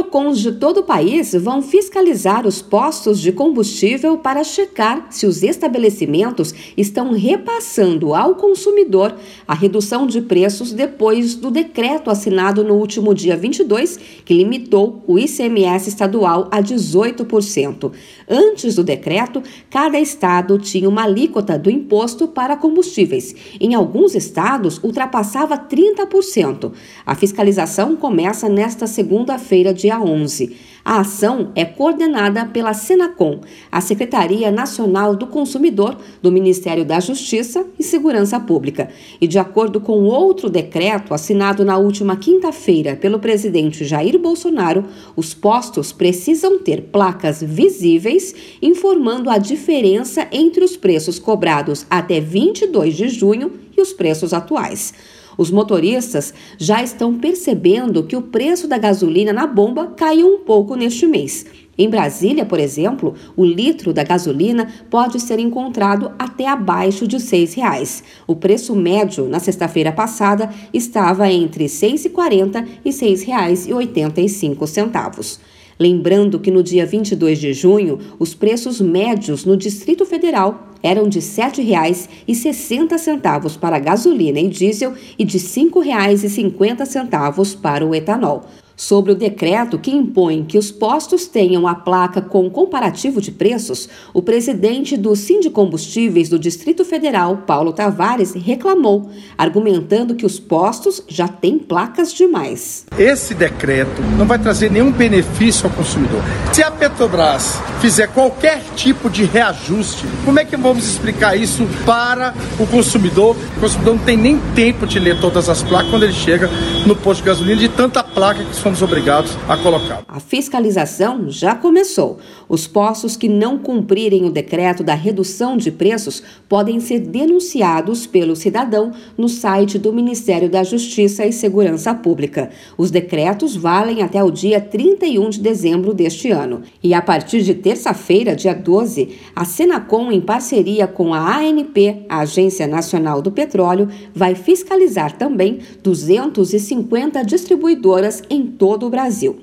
PROCONs de todo o país vão fiscalizar os postos de combustível para checar se os estabelecimentos estão repassando ao consumidor a redução de preços depois do decreto assinado no último dia 22, que limitou o ICMS estadual a 18%. Antes do decreto, cada estado tinha uma alíquota do imposto para combustíveis. Em alguns estados, ultrapassava 30%. A fiscalização começa nesta segunda-feira, dia 11. A ação é coordenada pela Senacom, a Secretaria Nacional do Consumidor do Ministério da Justiça e Segurança Pública. E de acordo com outro decreto assinado na última quinta-feira pelo presidente Jair Bolsonaro, os postos precisam ter placas visíveis informando a diferença entre os preços cobrados até 22 de junho e os preços atuais. Os motoristas já estão percebendo que o preço da gasolina na bomba caiu um pouco neste mês. Em Brasília, por exemplo, o litro da gasolina pode ser encontrado até abaixo de R$ 6,00. O preço médio na sexta-feira passada estava entre R$ 6,40 e R$ 6,85. Lembrando que no dia 22 de junho, os preços médios no Distrito Federal eram de R$ 7,60 para gasolina e diesel e de R$ 5,50 para o etanol sobre o decreto que impõe que os postos tenham a placa com comparativo de preços, o presidente do Sindicombustíveis do Distrito Federal, Paulo Tavares, reclamou, argumentando que os postos já têm placas demais. Esse decreto não vai trazer nenhum benefício ao consumidor. Se a Petrobras fizer qualquer tipo de reajuste, como é que vamos explicar isso para o consumidor? O consumidor não tem nem tempo de ler todas as placas quando ele chega no posto de gasolina de tanta placa que somos obrigados a colocar. A fiscalização já começou. Os postos que não cumprirem o decreto da redução de preços podem ser denunciados pelo cidadão no site do Ministério da Justiça e Segurança Pública. Os decretos valem até o dia 31 de dezembro deste ano. E a partir de terça-feira, dia 12, a Senacom, em parceria com a ANP, a Agência Nacional do Petróleo, vai fiscalizar também 250 distribuidoras em todo o Brasil.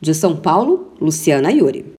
De São Paulo, Luciana Yuri.